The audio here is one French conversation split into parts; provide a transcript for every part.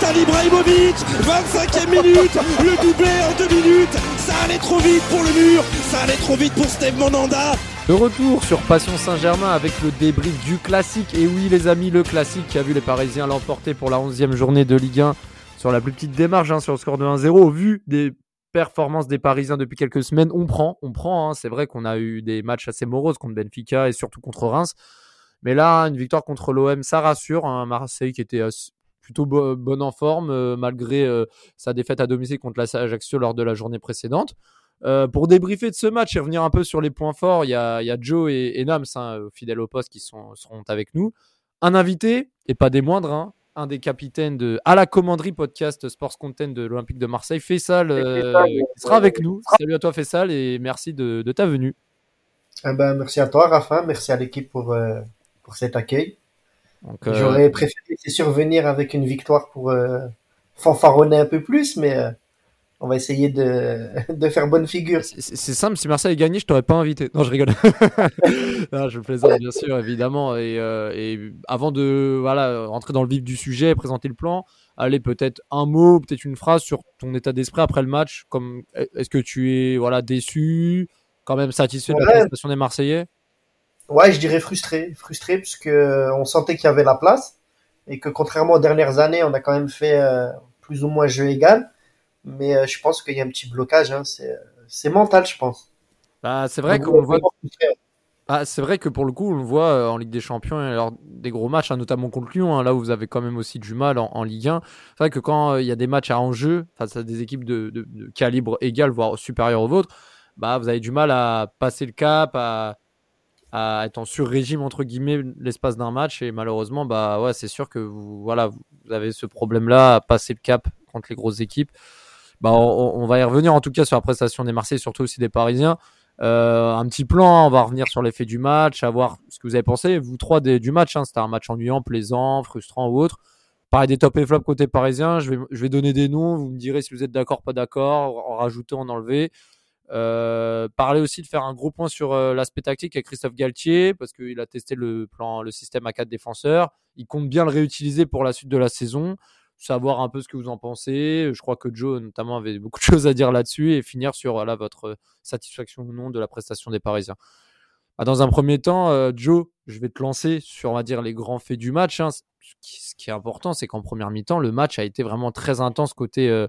Zlatan Ibrahimovic 25e minute Le doublé en deux minutes Ça allait trop vite pour le mur Ça allait trop vite pour Steve Monanda De retour sur Passion Saint-Germain avec le débrief du classique. Et oui, les amis, le classique qui a vu les Parisiens l'emporter pour la 11e journée de Ligue 1 sur la plus petite démarche, hein, sur le score de 1-0. Au vu des performances des Parisiens depuis quelques semaines, on prend, on prend. hein. C'est vrai qu'on a eu des matchs assez moroses contre Benfica et surtout contre Reims. Mais là, une victoire contre l'OM, ça rassure. Un Marseille qui était euh, plutôt bo- bonne en forme euh, malgré euh, sa défaite à domicile contre la Ajaccio lors de la journée précédente. Euh, pour débriefer de ce match et revenir un peu sur les points forts, il y a, il y a Joe et, et Nams, hein, fidèles au poste, qui sont, seront avec nous. Un invité, et pas des moindres, hein, un des capitaines de À la commanderie podcast Sports Content de l'Olympique de Marseille, Faisal, euh, qui sera avec nous. Salut à toi Faisal et merci de, de ta venue. Ah ben, merci à toi, Rafa. Merci à l'équipe pour, euh, pour cet accueil. Euh, J'aurais préféré, c'est sûr, venir avec une victoire pour euh, fanfaronner un peu plus, mais euh, on va essayer de, de faire bonne figure. C'est simple, si Marseille gagnait, je t'aurais pas invité. Non, je rigole. non, je plaisante, bien sûr, évidemment. Et, et avant de voilà, rentrer dans le vif du sujet, présenter le plan, allez, peut-être un mot, peut-être une phrase sur ton état d'esprit après le match. Comme, Est-ce que tu es voilà, déçu, quand même satisfait de la prestation des Marseillais? Ouais, je dirais frustré, frustré parce que euh, on sentait qu'il y avait la place et que contrairement aux dernières années, on a quand même fait euh, plus ou moins jeu égal. Mais euh, je pense qu'il y a un petit blocage. Hein, c'est mental, je pense. bah, C'est vrai qu'on voit. Ah, c'est vrai que pour le coup, on le voit euh, en Ligue des Champions et lors des gros matchs, hein, notamment contre Lyon, hein, là où vous avez quand même aussi du mal en, en Ligue 1. C'est vrai que quand il y a des matchs à enjeu face à des équipes de, de- de calibre égal, voire supérieur au vôtre, bah, vous avez du mal à passer le cap, à, à être en sur-régime, entre guillemets, l'espace d'un match. Et malheureusement, bah, ouais, c'est sûr que vous, voilà, vous avez ce problème-là à passer le cap contre les grosses équipes. Bah, on, on va y revenir en tout cas sur la prestation des Marseillais, surtout aussi des Parisiens. Euh, un petit plan, on va revenir sur l'effet du match, à voir ce que vous avez pensé, vous trois des- du match. hein. C'était un match ennuyant, plaisant, frustrant ou autre. Pareil des top et flop côté parisien, je vais, je vais donner des noms, vous me direz si vous êtes d'accord, pas d'accord, en rajouter, en enlever. Euh, parler aussi de faire un gros point sur euh, l'aspect tactique avec Christophe Galtier, parce qu'il a testé le plan, le système à quatre défenseurs. Il compte bien le réutiliser pour la suite de la saison. Savoir un peu ce que vous en pensez. Je crois que Joe, notamment, avait beaucoup de choses à dire là-dessus et finir sur voilà, votre satisfaction ou non de la prestation des Parisiens. Ah, Dans un premier temps, euh, Joe, je vais te lancer sur, on dire, les grands faits du match. hein. Ce qui, est important, c'est qu'en première mi-temps, le match a été vraiment très intense côté, euh,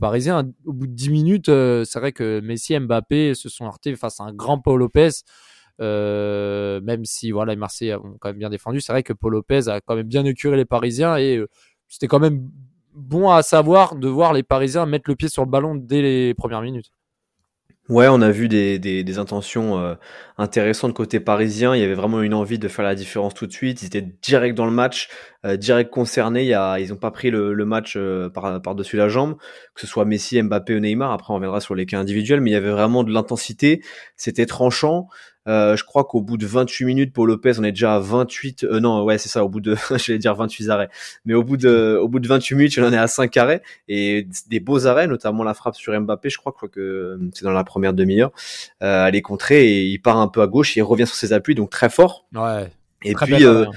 parisien. Au bout de 10 minutes, euh, c'est vrai que Messi et Mbappé se sont heurtés face à un grand Paul Lopez. Même si voilà, les Marseillais ont quand même bien défendu, c'est vrai que Paul Lopez a quand même bien écuré les Parisiens et c'était quand même bon à savoir de voir les Parisiens mettre le pied sur le ballon dès les premières minutes. Ouais, on a vu des, des, intentions euh, intéressantes côté parisien. Il y avait vraiment une envie de faire la différence tout de suite. Ils étaient direct dans le match, euh, direct concernés. Il y a, ils n'ont pas pris le, le match euh, par, par-dessus la jambe, que ce soit Messi, Mbappé ou Neymar. Après, on reviendra sur les cas individuels, mais il y avait vraiment de l'intensité. C'était tranchant. Euh, je crois qu'au bout de 28 minutes, Paul Lopez, on est déjà à 28. Euh, non, ouais, c'est ça. Au bout de, j'allais dire 28 arrêts, mais au bout de, au bout de 28 minutes, on en est à 5 arrêts et des beaux arrêts, notamment la frappe sur Mbappé. Je crois, je crois que c'est dans la première demi-heure. Euh, elle est contrée et il part un peu à gauche et il revient sur ses appuis, donc très fort. Ouais. Et Très puis, euh, hein.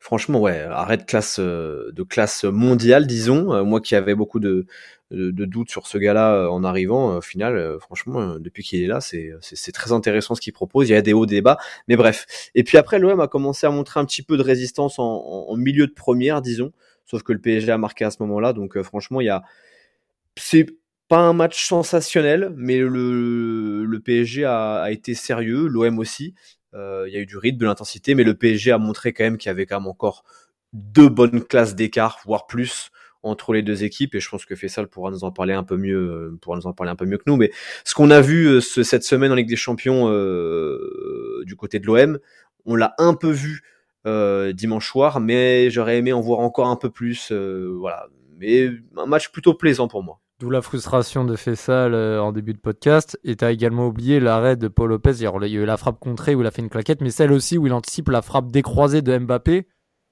Franchement, ouais, arrêt de classe, euh, de classe mondiale, disons. Euh, moi qui avais beaucoup de, doutes sur ce gars-là euh, en arrivant, au final, franchement, depuis qu'il est là, c'est, très intéressant ce qu'il propose. Il y a des hauts, des mais bref. Et puis après, l'OM a commencé à montrer un petit peu de résistance en, milieu de première, disons. Sauf que le PSG a marqué à ce moment-là, donc franchement, il y a, c'est pas un match sensationnel, mais le, le PSG a, a été sérieux, l'OM aussi. Euh, il y a eu du rythme, de l'intensité, mais le PSG a montré quand même qu'il y avait quand même encore deux bonnes classes d'écart, voire plus entre les deux équipes. Et je pense que Fessal pourra nous en parler un peu mieux, euh, pourra nous en parler un peu mieux que nous. Mais ce qu'on a vu euh, ce- cette semaine en Ligue des Champions du côté de l'OM, on l'a un peu vu dimanche soir, mais j'aurais aimé en voir encore un peu plus. voilà, mais un match plutôt plaisant pour moi. D'où la frustration de Fessal en début de podcast. Et tu as également oublié l'arrêt de Paul Lopez. Il y a eu la frappe contrée où il a fait une claquette, mais celle aussi où il anticipe la frappe décroisée de Mbappé.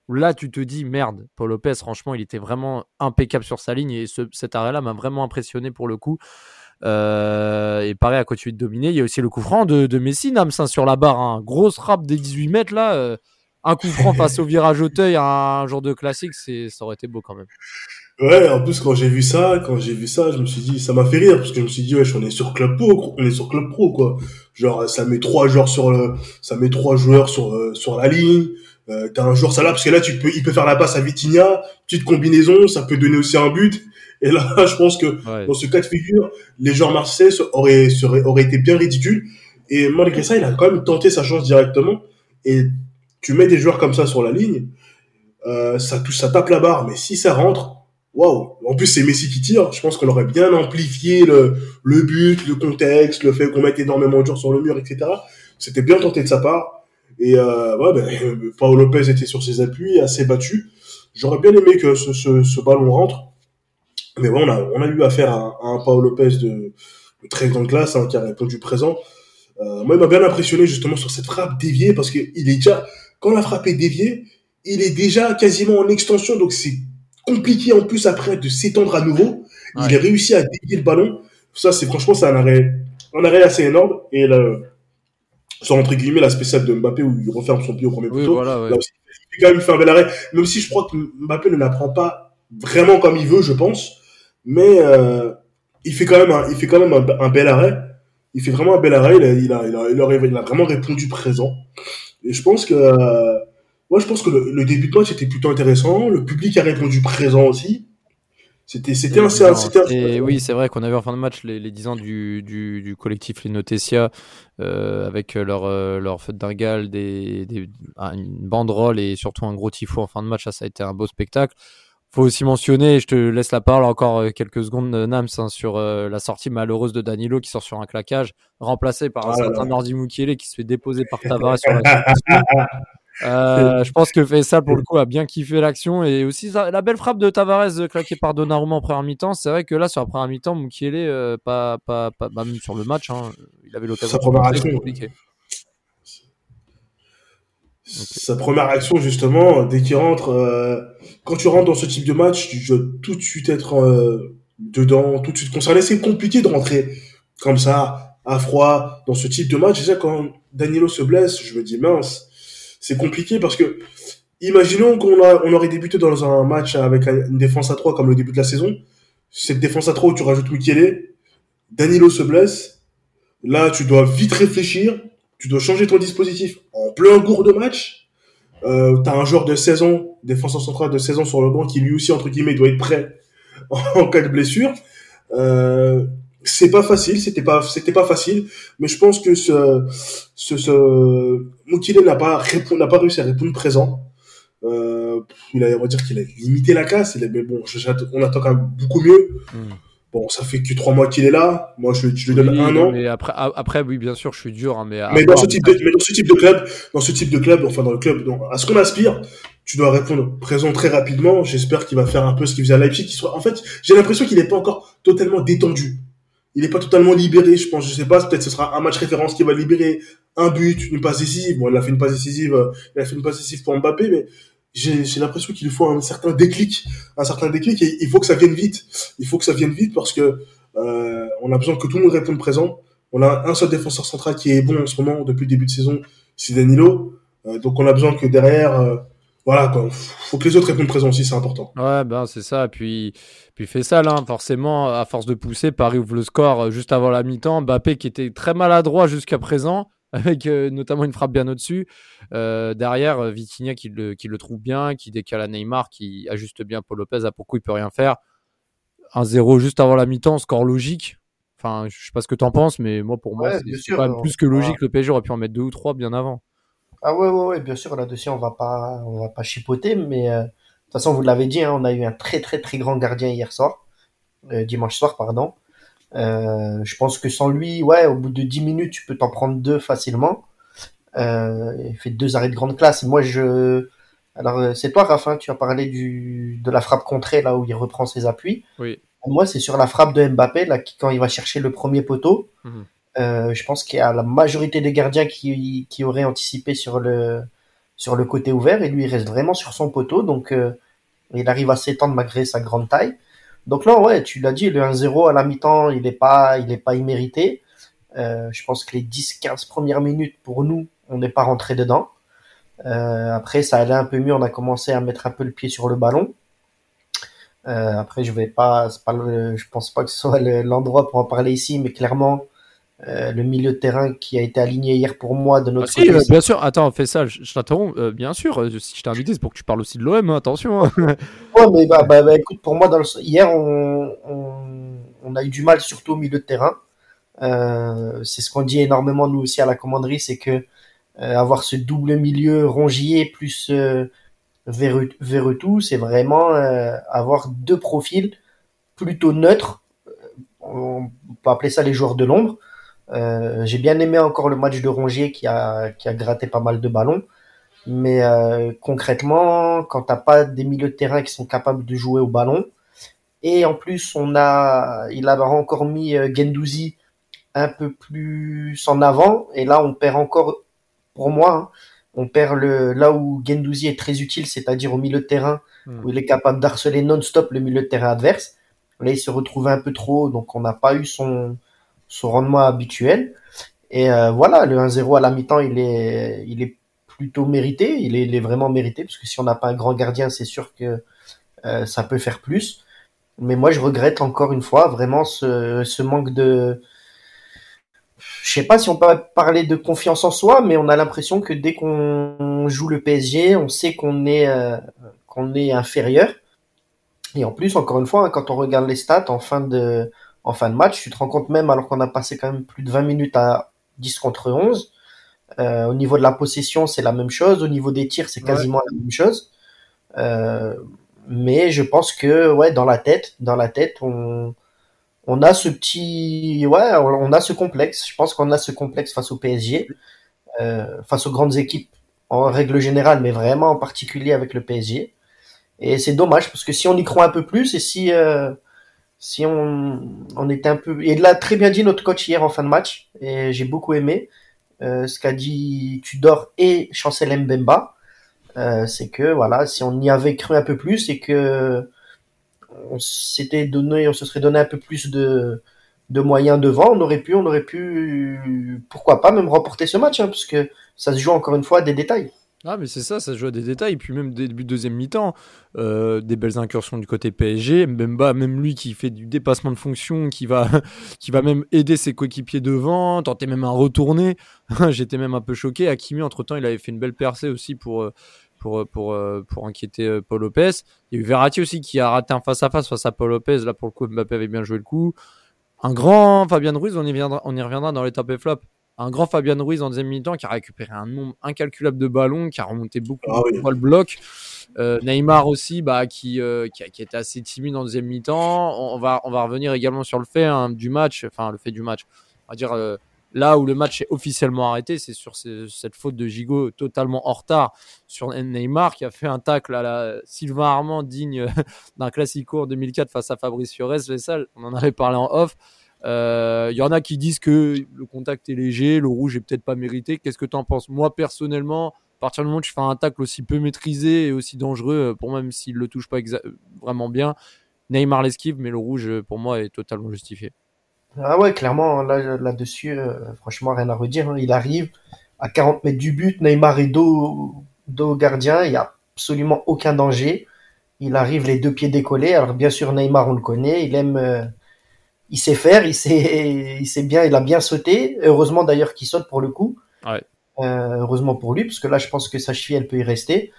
Où là, tu te dis, merde, Paul Lopez, franchement, il était vraiment impeccable sur sa ligne. Et cet arrêt-là m'a vraiment impressionné pour le coup. Euh, et pareil, à continuer de dominer? Il y a aussi le coup franc de, de Messi, Nams, hein, sur la barre. Hein. Grosse frappe des 18 mètres, là. Euh, un coup franc face au virage Auteuil, un jour de classique, ça aurait été beau quand même. Ouais, en plus, quand j'ai vu ça, quand j'ai vu ça, je me suis dit, ça m'a fait rire, parce que je me suis dit, wesh, on est sur Club Pro, on est sur Club Pro, quoi. Genre, ça met trois joueurs sur le, ça met trois joueurs sur, euh, sur la ligne, euh, t'as un joueur ça là, parce que là, tu peux, il peut faire la passe à Vitinha, petite combinaison, ça peut donner aussi un but. Et là, je pense que, dans ce cas de figure, les joueurs marseillais auraient, seraient, auraient été bien ridicules. Et malgré ça, il a quand même tenté sa chance directement. Et tu mets des joueurs comme ça sur la ligne, euh, ça touche, ça tape la barre, mais si ça rentre, waouh En plus, c'est Messi qui tire. Je pense qu'on aurait bien amplifié le, le but, le contexte, le fait qu'on mette énormément de joueurs sur le mur, etc. C'était bien tenté de sa part. Et euh, ouais, ben, Paolo Lopez était sur ses appuis, assez battu. J'aurais bien aimé que ce, ce, ce, ballon rentre. Mais bon, on a, on a eu affaire à, à un Paolo Lopez de, de très grande classe, hein, qui a répondu présent. Euh, moi, il m'a bien impressionné justement sur cette frappe déviée parce qu'il est déjà, quand la frappe est déviée, il est déjà quasiment en extension, donc c'est compliqué en plus après de s'étendre à nouveau. Il a réussi à dévier le ballon. Ça, c'est franchement, c'est un arrêt, un arrêt assez énorme. Et là, sur entre guillemets la spéciale de Mbappé où il referme son pied au premier poteau. Là aussi, il quand même fait un bel arrêt. Même si je crois que Mbappé ne l'apprend pas vraiment comme il veut, je pense. Mais euh, il fait quand même un, il fait quand même un, bel arrêt. Il fait vraiment un bel arrêt. Il a, il a, il a, il a, vraiment répondu présent. Et je pense que euh, moi, je pense que le, début de match était plutôt intéressant. Le public a répondu présent aussi. C'était, c'était un, oui, c'est vrai qu'on a vu en fin de match les, les 10 ans du, du, du collectif Les Notesia euh, avec leur, euh, leur fête d'ingale, des, des, une banderole et surtout un gros tifo en fin de match. Ça, ça a été un beau spectacle. Faut aussi mentionner, je te laisse la parole encore euh, quelques secondes, Nams, hein, sur euh, la sortie malheureuse de Danilo qui sort sur un claquage, remplacé par un ah certain Nordi Mukiele qui se fait déposer par Tavares sur la Euh, je pense que Faisal, pour le coup, a bien kiffé l'action. Et aussi, la belle frappe de Tavares claquée par Donnarumma en première mi-temps. C'est vrai que là, sur la première mi-temps, Mukiele, euh, pas, pas, pas, bah, même sur le match, hein, il avait l'occasion de action. compliqué. Sa première action, justement, dès qu'il rentre, euh, quand tu rentres dans ce type de match, tu dois tout de suite être euh, dedans, tout de suite concerné. C'est compliqué de rentrer comme ça, à froid, dans ce type de match. Déjà, quand Danilo se blesse, je me dis mince, c'est compliqué parce que imaginons qu'on on aurait débuté dans un match avec une défense à 3 comme le début de la saison. Cette défense à 3 où tu rajoutes Michele, Danilo se blesse. Là, tu dois vite réfléchir. Tu dois changer ton dispositif en plein cours de match. Euh, t'as un joueur de saison, défenseur central de saison sur le banc qui lui aussi, entre guillemets, doit être prêt en cas de blessure. Euh, c'est pas facile, c'était pas, c'était pas facile, mais je pense que ce, ce, ce Mukile n'a pas n'a pas réussi à répondre présent. Euh, il a, on va dire qu'il a limité la casse, il a, mais bon, on attend quand même beaucoup mieux. Hmm. Bon, ça fait que trois mois qu'il est là. Moi, je, je lui donne un an. Mais après, après, oui, bien sûr, je suis dur, hein, mais. Mais dans ce type de, mais dans ce type de club, dans ce type de club, enfin dans le club, donc, à ce qu'on aspire, tu dois répondre présent très rapidement. J'espère qu'il va faire un peu ce qu'il faisait à Leipzig. soit, en fait, j'ai l'impression qu'il n'est pas encore totalement détendu il n'est pas totalement libéré, je pense, je sais pas, peut-être ce sera un match référence qui va libérer un but, une passe décisive. Bon, il a fait une passe décisive, euh, il a fait une passe décisive pour Mbappé, mais j'ai, l'impression qu'il faut un certain déclic, un certain déclic, et il faut que ça vienne vite. Il faut que ça vienne vite parce que euh, on a besoin que tout le monde réponde présent. On a un seul défenseur central qui est bon en ce moment depuis le début de saison, c'est Danilo. Euh, donc on a besoin que derrière, euh, voilà, quoi, faut que les autres répondent présent aussi, c'est important. Ouais, ben c'est ça. Puis puis fait ça, là, forcément, à force de pousser, Paris ouvre le score euh, juste avant la mi-temps. Mbappé qui était très maladroit jusqu'à présent, avec euh, notamment une frappe bien au-dessus. Euh, derrière, Vitinha qui le, qui le trouve bien, qui décale à Neymar, qui ajuste bien Paul Lopez, à pourquoi il peut rien faire. 1-0 juste avant la mi-temps, score logique. Enfin, je sais pas ce que tu en penses, mais moi, pour moi, c'est pas plus que logique. Le PSG aurait pu en mettre deux ou trois bien avant. Ah ouais, ouais, ouais, bien sûr, là-dessus, on va pas, on va pas chipoter, mais de toute façon, vous l'avez dit, hein, on a eu un très très très grand gardien hier soir, euh, dimanche soir, pardon. Euh, je pense que sans lui, ouais, au bout de 10 minutes, tu peux t'en prendre deux facilement. Euh, il fait deux arrêts de grande classe. Moi, je. Alors, c'est toi, Rafa, tu as parlé du, de la frappe contrée, là où il reprend ses appuis. Oui. Moi, c'est sur la frappe de Mbappé, là, qui- quand il va chercher le premier poteau. Mhm. Euh, je pense qu'il y a la majorité des gardiens qui, qui auraient anticipé sur le, sur le côté ouvert, et lui, il reste vraiment sur son poteau, donc euh, il arrive à s'étendre malgré sa grande taille. Donc là, ouais, tu l'as dit, le 1-0 à la mi-temps, il n'est pas, il est pas immérité. Euh, je pense que les 10-15 premières minutes, pour nous, on n'est pas rentré dedans. Après, ça allait un peu mieux, on a commencé à mettre un peu le pied sur le ballon. Après, je vais pas, pense pas que ce soit le- l'endroit pour en parler ici, mais clairement, euh, le milieu de terrain qui a été aligné hier pour moi de Ah, notre si, côté, euh, bien sûr, attends, fais ça, je, je t'interromps. Euh, bien sûr, si je t'ai invité, c'est pour que tu parles aussi de l'OM, hein, attention. hein. Ouais, mais bah, bah, bah, écoute, pour moi, dans le... hier, on, on, on a eu du mal, surtout au milieu de terrain. C'est ce qu'on dit énormément, nous aussi, à la commanderie, c'est que avoir ce double milieu Rongier plus Verretou, c'est vraiment avoir deux profils plutôt neutres. On peut appeler ça les joueurs de l'ombre. Euh, J'ai bien aimé encore le match de Rongier qui a, qui a gratté pas mal de ballons. Mais euh, concrètement, quand t'as pas des milieux de terrain qui sont capables de jouer au ballon, et en plus on a, il a encore mis euh, Gendouzi un peu plus en avant, et là on perd encore, pour moi, hein, on perd le là où Gendouzi est très utile, c'est-à-dire au milieu de terrain Hmm. où il est capable d'harceler non-stop le milieu de terrain adverse. Là il se retrouve un peu trop, donc on n'a pas eu son son rendement habituel. Et euh, voilà, le 1-0 à la mi-temps, il est, il est plutôt mérité. Il est, il est vraiment mérité, parce que si on n'a pas un grand gardien, c'est sûr que euh, ça peut faire plus. Mais moi, je regrette encore une fois vraiment ce, ce manque de. Je sais pas si on peut parler de confiance en soi, mais on a l'impression que dès qu'on joue le PSG, on sait qu'on est, euh, qu'on est inférieur. Et en plus, encore une fois, hein, quand on regarde les stats en fin de, en fin de match, tu te rends compte même, alors qu'on a passé quand même plus de 20 minutes à 10 contre 11, euh, au niveau de la possession, c'est la même chose. Au niveau des tirs, c'est quasiment la même chose. Euh, mais je pense que, ouais, dans la tête, dans la tête, on, on a ce petit, ouais, on a ce complexe. Je pense qu'on a ce complexe face au PSG, euh, face aux grandes équipes en règle générale, mais vraiment en particulier avec le PSG. Et c'est dommage parce que si on y croit un peu plus et si si on, on était un peu et l'a très bien dit notre coach hier en fin de match et j'ai beaucoup aimé euh, ce qu'a dit Tudor et Chancel Mbemba euh, c'est que voilà si on y avait cru un peu plus et que on s'était donné on se serait donné un peu plus de de moyens devant on aurait pu on aurait pu pourquoi pas même remporter ce match hein, parce que ça se joue encore une fois à des détails Ah, mais c'est ça, ça joue à des détails. Puis même début de deuxième mi-temps, euh, des belles incursions du côté PSG. Mbemba, même lui qui fait du dépassement de fonction, qui va, même aider ses coéquipiers devant, tenter même un retourné. J'étais même un peu choqué. Hakimi, entre-temps, il avait fait une belle percée aussi pour, euh, euh, pour, inquiéter Paul Lopez. Il y a eu Verratti aussi qui a raté un face-à-face face à Paul Lopez. Là, pour le coup, Mbappé avait bien joué le coup. Un grand Fabien Ruiz, on y, on y reviendra dans l'étape flop un grand Fabien Ruiz en deuxième mi-temps qui a récupéré un nombre incalculable de ballons, qui a remonté beaucoup Ah oui. le bloc. Euh, Neymar aussi, bah, qui, euh, qui, a, qui était assez timide en deuxième mi-temps. On, on va, on va revenir également sur le fait hein, du match, enfin le fait du match. On va dire euh, là où le match est officiellement arrêté, c'est sur ce- cette faute de Gigot totalement en retard sur Neymar qui a fait un tacle à la Sylvain Armand digne d'un classico en 2004 face à Fabrice Fiorez. Les salles, on en avait parlé en off. Il euh, y en a qui disent que le contact est léger, le rouge est peut-être pas mérité. Qu'est-ce que tu en penses? Moi, personnellement, à partir du moment où tu fais un tacle aussi peu maîtrisé et aussi dangereux, pour moi, même s'il le touche pas vraiment bien, Neymar l'esquive, mais le rouge, pour moi, est totalement justifié. Ah ouais, clairement, là, là-dessus, euh, franchement, rien à redire. Hein. Il arrive à 40 mètres du but, Neymar est dos, dos gardien, il n'y a absolument aucun danger. Il arrive les deux pieds décollés. Alors bien sûr, Neymar, on le connaît, il aime, euh, il sait faire, il sait, il sait bien, il a bien sauté. Heureusement d'ailleurs qu'il saute pour le coup. Ouais. Euh, heureusement pour lui, parce que là, je pense que sa cheville, elle peut y rester.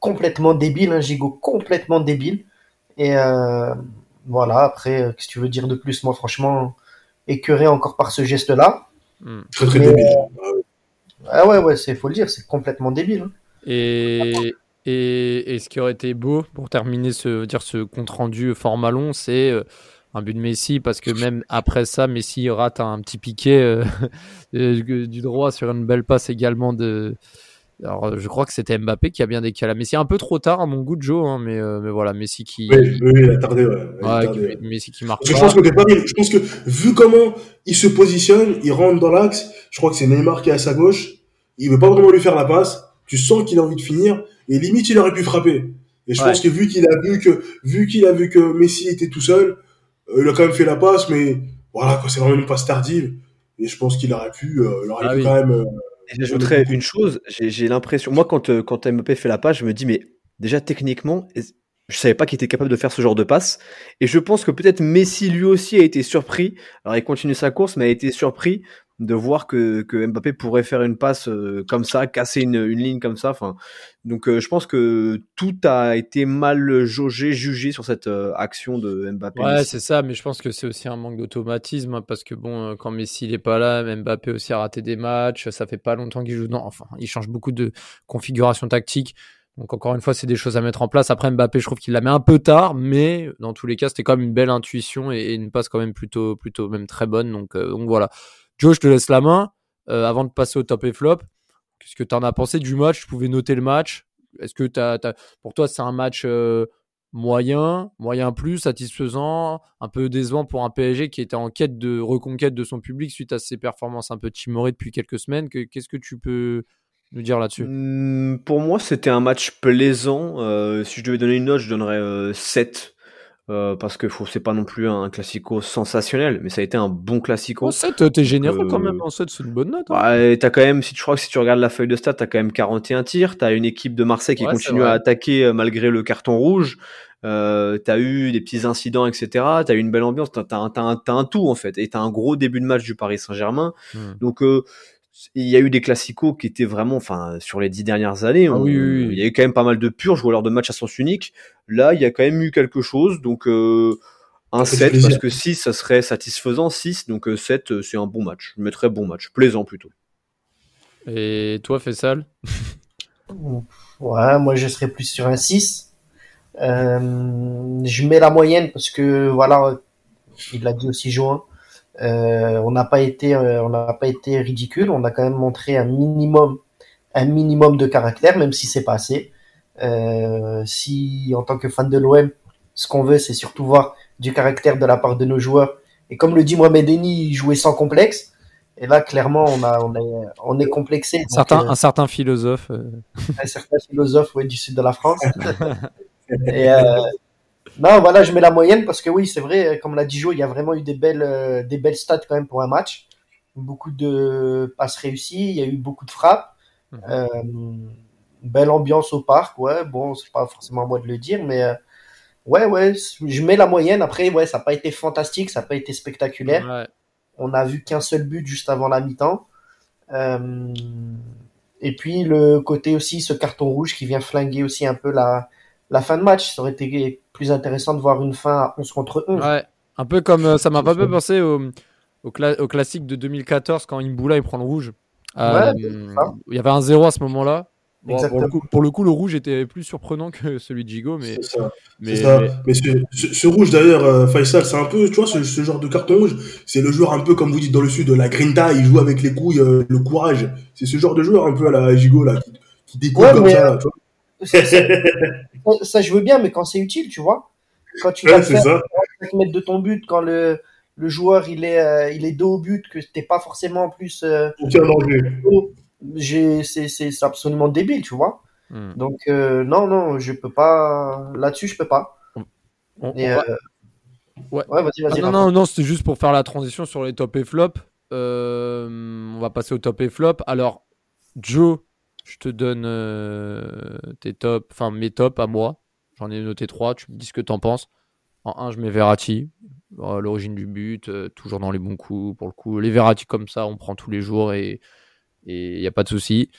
Complètement débile, un hein, gigot complètement débile. Et euh, voilà, après, euh, qu'est-ce que tu veux dire de plus? Moi, franchement, écœuré encore par ce geste-là. Hmm. Très très Mais, débile. Ah ouais, ouais, c'est faut le dire, c'est complètement débile. hein. Et, et, et ce qui aurait été beau pour terminer ce, dire ce compte rendu format long, c'est euh, un but de Messi parce que même après ça, Messi rate un petit piqué euh, du droit sur une belle passe également de, Alors, je crois que c'était Mbappé qui a bien décalé. Messi un peu trop tard à mon goût de Joe, hein, mais, euh, mais voilà, Messi qui. Oui, oui, il a tardé, ouais. Il a Ouais, tardé. qui- Messi qui marque. Parce que je pas. pense que Paris, je pense que vu comment il se positionne, il rentre dans l'axe. Je crois que c'est Neymar qui est à sa gauche. Il veut pas vraiment lui faire la passe. Tu sens qu'il a envie de finir et limite il aurait pu frapper. Et je Ouais. pense que vu qu'il a vu que vu qu'il a vu que Messi était tout seul, euh, il a quand même fait la passe, mais voilà, c'est vraiment une passe tardive. Et je pense qu'il aurait pu, euh, il aurait Ah pu oui. quand même. euh, J'ajouterais une chose, j'ai l'impression, moi quand, euh, quand Mbappé fait la passe, je me dis, mais déjà techniquement, je savais pas qu'il était capable de faire ce genre de passe. Et je pense que peut-être Messi lui aussi a été surpris. Alors il continue sa course, mais a été surpris de voir que, que Mbappé pourrait faire une passe euh, comme ça, casser une, une ligne comme ça. Enfin, donc euh, je pense que tout a été mal jaugé, jugé sur cette euh, action de Mbappé. Ouais, c'est ça, mais je pense que c'est aussi un manque d'automatisme hein, parce que bon, euh, quand Messi il est pas là, Mbappé aussi a raté des matchs, ça fait pas longtemps qu'il joue. Non, enfin, il change beaucoup de configuration tactique. Donc encore une fois, c'est des choses à mettre en place. Après Mbappé, je trouve qu'il la met un peu tard, mais dans tous les cas, c'était quand même une belle intuition et une passe quand même plutôt, plutôt même très bonne. Donc, euh, donc voilà. Joe, je te laisse la main euh, avant de passer au top et flop. Qu'est-ce que tu en as pensé du match? Tu pouvais noter le match. Est-ce que t'as- pour toi c'est un match euh, moyen, moyen plus, satisfaisant, un peu décevant pour un PSG qui était en quête de reconquête de son public suite à ses performances un peu timorées depuis quelques semaines? Que- Qu'est-ce que tu peux nous dire là-dessus? Hmm, Pour moi, c'était un match plaisant. Euh, si je devais donner une note, je donnerais euh, 7. Euh, parce que c'est pas non plus un classico sensationnel, mais ça a été un bon classico. En 7, t'es généreux euh, quand même. En 7, c'est une bonne note. hein. Ouais, t'as quand même, si tu crois que si tu regardes la feuille de stats, t'as quand même 41 tirs. T'as une équipe de Marseille qui Ouais, continue à attaquer euh, malgré le carton rouge. Euh, t'as eu des petits incidents, etc. T'as eu une belle ambiance. T'as, t'as un, t'as un- tout en fait. Et t'as un gros début de match du Paris Saint-Germain. Hmm. Donc euh, il y a eu des classicos qui étaient vraiment, enfin, sur les dix dernières années, Ah on- oui, oui, oui. il y a eu quand même pas mal de purges ou alors de matchs à sens unique. Là, il y a quand même eu quelque chose. Donc euh, un Ça fait 7 plaisir. parce que 6 ça serait satisfaisant 6 donc euh, 7 euh, c'est un bon match je mettrais bon match plaisant plutôt Et toi, Fessal Ouais, moi je serais plus sur un 6. Euh, je mets la moyenne parce que voilà, il l'a dit aussi Join. Euh, on n'a pas été, euh, on n'a pas été ridicule. On a quand même montré un minimum, un minimum de caractère, même si c'est pas assez. Euh, si en tant que fan de l'OM, ce qu'on veut, c'est surtout voir du caractère de la part de nos joueurs. Et comme le dit Mohamed Eni, il jouait sans complexe. Et là, clairement, on a, on est, on est complexé. Donc, Certain- euh, Un certain philosophe. euh, un certain philosophe ouais, du sud de la France. Et euh, non, voilà, je mets la moyenne parce que oui, c'est vrai, comme l'a dit Joe, il y a vraiment eu des belles, euh, des belles stats quand même pour un match. Beaucoup de passes réussies, il y a eu beaucoup de frappes. Mhm. Euh, belle ambiance au parc, ouais, bon, c'est pas forcément à moi de le dire, mais euh, ouais, ouais, je mets la moyenne. Après, ouais, ça n'a pas été fantastique, ça n'a pas été spectaculaire. ouais. On a vu qu'un seul but juste avant la mi-temps. Et puis le côté aussi, ce carton rouge qui vient flinguer aussi un peu la, la fin de match. Ça aurait été plus intéressant de voir une fin à 11 contre 11. Ouais, un peu comme euh, ça m'a pas peu pensé au, au, cla- au classique de 2014 quand Imboula il prend le rouge. Euh, Ouais, il y avait un 0 à ce moment-là. Bon, pour, le coup, pour le coup, le rouge était plus surprenant que celui de Gigo, mais, ça. mais, ça. ce, ce- ce rouge d'ailleurs, euh, Faisal, c'est un peu, tu vois, ce, ce genre de carton rouge, c'est le joueur un peu comme vous dites dans le sud, la grinta, il joue avec les couilles, euh, le courage. C'est ce genre de joueur un peu à la Gigo là, qui, qui découle Ouais, comme mais, ça. Là, tu vois. Ça, ça- ça, je veux bien, mais quand c'est utile, tu vois. Quand tu vas Ouais, faire ça. à 5 mètres de ton but, quand le, le joueur il est, euh, il est dos au but, que t'es pas forcément en plus euh, c'est c'est- c'est absolument débile, tu vois. Hmm. Donc euh, non, non, je peux pas. Là-dessus, je peux pas. on- Et, on va- euh, Ouais. ouais, vas-y, Ah vas-y. non, non, non, c'était juste pour faire la transition sur les top et flop. Euh, on va passer au top et flop. Alors, Joe, je te donne euh, tes tops, enfin mes tops à moi. J'en ai noté trois. Tu me dis ce que t'en penses. En un, je mets Verratti. L'origine du but, euh, toujours dans les bons coups. Pour le coup, les Verratti comme ça, on prend tous les jours et il n'y a pas de souci.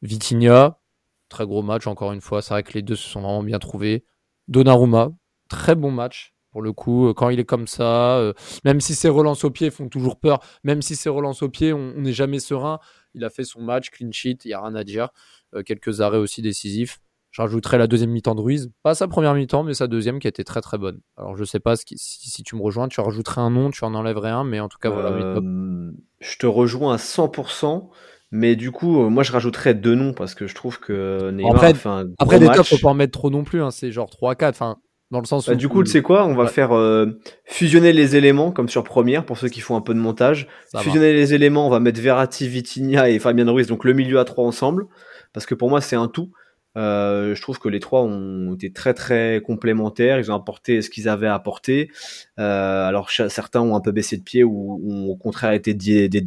Vitinha, très gros match encore une fois. C'est vrai que les deux se sont vraiment bien trouvés. Donnarumma, très bon match pour le coup. Quand il est comme ça, euh, même si ses relances au pied font toujours peur, même si ses relances au pied, on n'est jamais serein. Il a fait son match, clean sheet, il n'y a rien à dire. Euh, quelques arrêts aussi décisifs. Je rajouterai la deuxième mi-temps de Ruiz. Pas sa première mi-temps, mais sa deuxième qui a été très très bonne. Alors je sais pas si, si tu me rejoins, tu rajouterais un nom, tu en enlèverais un, mais en tout cas voilà. Euh, je te rejoins à 100%, Mais du coup, euh, moi, je rajouterais deux noms parce que je trouve que Neymar Après- fait un Après, des tops, faut pas en mettre trop non plus. Hein. C'est genre 3-4. Enfin, dans le sens où. Bah, du coup, tu sais quoi On va Ouais. faire euh, fusionner les éléments comme sur première pour ceux qui font un peu de montage. Ça va. fusionner les éléments, on va mettre Verratti, Vitinha et Fabien Ruiz, donc le milieu à trois ensemble, parce que pour moi c'est un tout. Euh, je trouve que les trois ont été très très complémentaires. Ils ont apporté ce qu'ils avaient à apporter. Euh, alors certains ont un peu baissé de pied ou ont au contraire été des, des,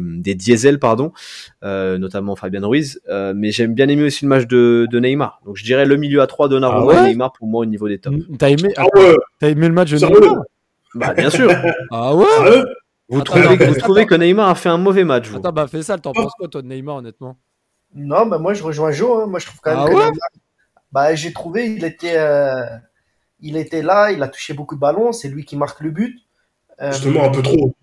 des diesels, pardon, euh, notamment Fabien Ruiz. Euh, mais j'aime bien aimé aussi le match de, de Neymar. Donc je dirais le milieu à trois Donnarumma Ah ouais et Neymar pour moi au niveau des tops. T'as aimé, Ah ouais, t'as aimé le match de Neymar? Bah bien sûr. Ah ouais? Vous Attends, trouvez, vous trouvez que Neymar a fait un mauvais match vous? Attends, bah fais ça, t'en penses quoi, toi, de Neymar, honnêtement? Non, bah moi je rejoins Joe. hein. Moi je trouve quand même Ah que ouais? Bah j'ai trouvé il était euh, il était là, il a touché beaucoup de ballons, c'est lui qui marque le but. Euh, Justement, un peu trop.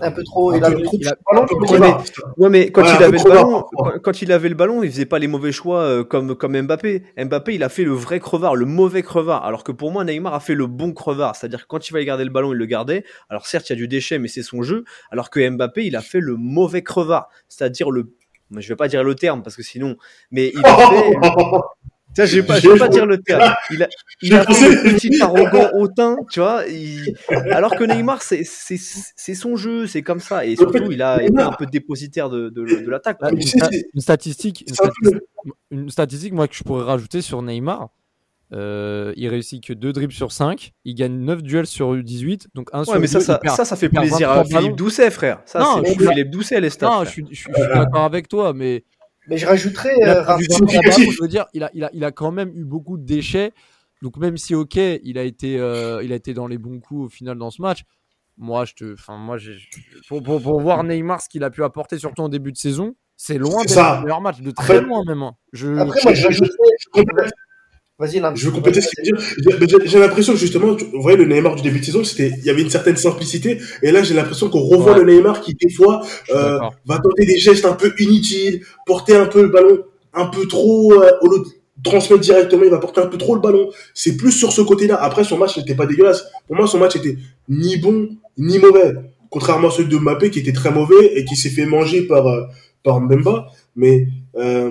Un peu trop, il a peu- le trop mais quand Ouais, il avait le ballon, quand, quand il avait le ballon, il faisait pas les mauvais choix euh, comme comme Mbappé. Mbappé, il a fait le vrai crevard, le mauvais crevard. Alors que pour moi, Neymar a fait le bon crevard, c'est-à-dire que quand il va garder le ballon, il le gardait. Alors certes, il y a du déchet, mais c'est son jeu. Alors que Mbappé, il a fait le mauvais crevard, c'est-à-dire le, moi, je vais pas dire le terme parce que sinon, mais il a fait. Tiens, je vais pas, je vais pas dire le terme. Il a, il a fait le petit arrogant hautain, tu vois. il- Alors que Neymar, c'est c'est c'est son jeu, c'est comme ça. Et surtout, il a été un peu dépositaire de de, de l'attaque. Mais une, statistique, une statistique, une statistique, moi, que je pourrais rajouter sur Neymar. Euh, il réussit que 2 dribbles sur 5. Il gagne 9 duels sur 18. Donc 1 sur Ouais, mais ça, 2, ça, ça, ça fait plaisir 23 à Philippe ballons. Doucet, frère. Ça, Non, c'est je pour suis- Philippe Doucet, les stats. Non, je frère. suis, je suis- je suis d'accord avec toi, mais Mais je rajouterais il a euh, perdu Rafa- 23 significatif. ballons, je veux dire, il a, il, a, il a quand même eu beaucoup de déchets. Donc même si, ok, il a été, euh, il a été dans les bons coups au final dans ce match, moi, je te, enfin, moi, j'ai- pour, pour, pour voir Neymar ce qu'il a pu apporter, surtout en début de saison, c'est loin d'être le meilleur match, de très Après- loin même. hein. Je, Après, moi, je je- Vas-y. Je veux compléter ce qu'il veut dire. J'ai- l'impression que justement, tu- vous voyez, le Neymar du début de saison, c'était, il y avait une certaine simplicité. Et là, j'ai l'impression qu'on revoit Ouais. le Neymar qui, des fois, euh, va tenter des gestes un peu inutiles, porter un peu le ballon un peu trop, euh, au lieu de transmettre directement, il va porter un peu trop le ballon. C'est plus sur ce côté-là. Après, son match n'était pas dégueulasse. Pour moi, son match était ni bon, ni mauvais. Contrairement à celui de Mbappé qui était très mauvais et qui s'est fait manger par, euh, par Mbemba. Mais, euh,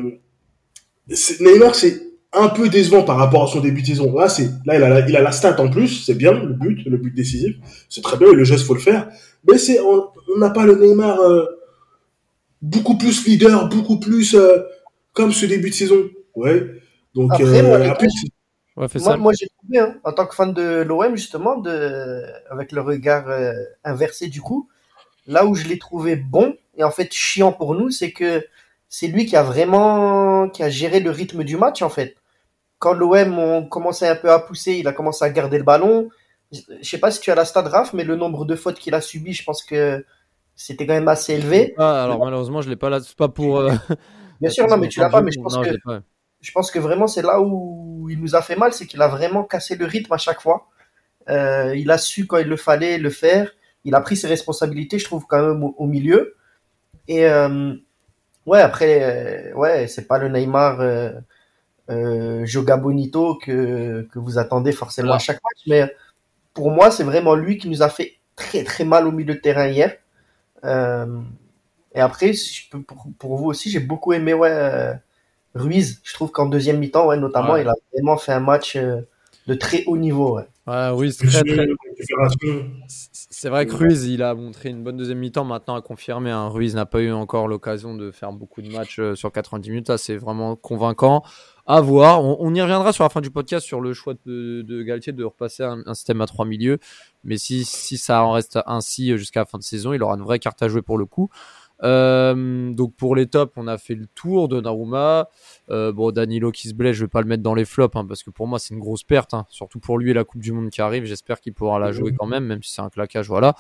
Neymar, c'est un peu décevant par rapport à son début de saison. Là, c'est, là, il a la, il a la stat en plus, c'est bien, le but, le but décisif. C'est très bien, et le geste, faut le faire. Mais c'est, on n'a pas le Neymar, euh, beaucoup plus leader, beaucoup plus, euh, comme ce début de saison. Ouais. Donc, Après, euh, moi, après, Moi, j'ai trouvé, hein, en tant que fan de l'OM, justement, de, avec le regard euh, inversé du coup, là où je l'ai trouvé bon, et en fait chiant pour nous, c'est que c'est lui qui a vraiment qui a géré le rythme du match, en fait. Quand l'OM on commençait un peu à pousser, il a commencé à garder le ballon. Je je sais pas si tu as la stade Raph, mais le nombre de fautes qu'il a subi, je pense que c'était quand même assez élevé. Ah, alors malheureusement, je l'ai pas là. C'est pas pour. euh, Bien sûr, non, mais tu l'as pas, mais je pense Non, que je pense que vraiment c'est là où il nous a fait mal, c'est qu'il a vraiment cassé le rythme à chaque fois. Euh, il a su quand il le fallait le faire. Il a pris ses responsabilités, je trouve quand même au, au milieu. Et euh, ouais, après, euh, ouais, c'est pas le Neymar euh, Joga Bonito que que vous attendez forcément Voilà. à chaque match, mais pour moi, c'est vraiment lui qui nous a fait très très mal au milieu de terrain hier. Euh, et après, si je peux, pour, pour vous aussi, j'ai beaucoup aimé ouais, euh, Ruiz. Je trouve qu'en deuxième mi-temps, ouais, notamment, Ouais. il a vraiment fait un match euh, de très haut niveau. Ouais. Ouais, oui, c'est très, très. C'est vrai que Ruiz, il a montré une bonne deuxième mi-temps. Maintenant, à confirmer, hein, Ruiz n'a pas eu encore l'occasion de faire beaucoup de matchs sur 90 minutes. Ça, c'est vraiment convaincant. À voir. On, on y reviendra sur la fin du podcast sur le choix de, de Galtier de repasser un, un système à trois milieux. Mais si, si ça en reste ainsi jusqu'à la fin de saison, il aura une vraie carte à jouer pour le coup. Euh, donc pour les tops, on a fait le tour de Naruma. Euh, bon, Danilo qui se blesse, je vais pas le mettre dans les flops hein, parce que pour moi c'est une grosse perte, hein, surtout pour lui et la Coupe du Monde qui arrive. J'espère qu'il pourra la jouer quand même, même si c'est un claquage. Voilà.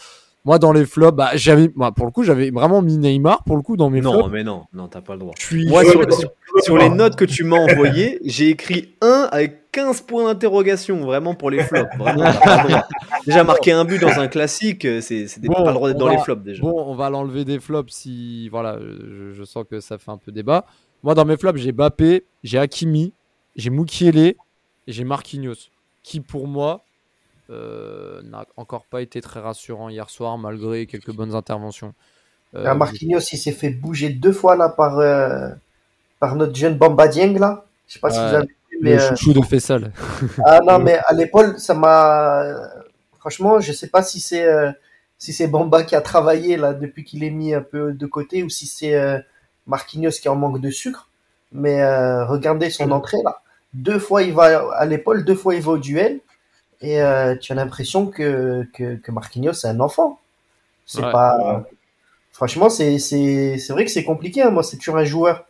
Moi dans les flops, bah, j'avais, moi, pour le coup, j'avais vraiment mis Neymar pour le coup dans mes Non, flops. mais non, non, t'as pas le droit. Suis. Moi, sur, ouais, sur- sur les notes que tu m'as envoyées, j'ai écrit 1 avec 15 points d'interrogation, vraiment pour les flops. Vraiment. Déjà, marquer un but dans un classique, euh, c'est c'est Bon, pas le droit d'être dans les flops déjà. Bon, on va l'enlever des flops si. Voilà, je, je sens que ça fait un peu débat. Moi, dans mes flops, j'ai Bappé, j'ai Hakimi, j'ai Mukiele et j'ai Marquinhos, qui pour moi euh, n'a encore pas été très rassurant hier soir, malgré quelques bonnes interventions. Euh, Marquinhos, il s'est fait bouger deux fois là par, euh, par notre jeune Bamba Dieng là. Je sais pas si vous avez vu, mais. Le euh, chouchou de Fessal. ah non, mais à l'épaule, ça m'a. Franchement, je sais pas si c'est si c'est Bamba qui a travaillé là depuis qu'il est mis un peu de côté ou si c'est Marquinhos qui en manque de sucre. Mais regardez son entrée là. Deux fois il va à l'épaule, deux fois il va au duel. Et tu as l'impression que, que, que Marquinhos c'est un enfant. C'est pas franchement, c'est c'est vrai que c'est compliqué. Hein. Moi, c'est toujours un joueur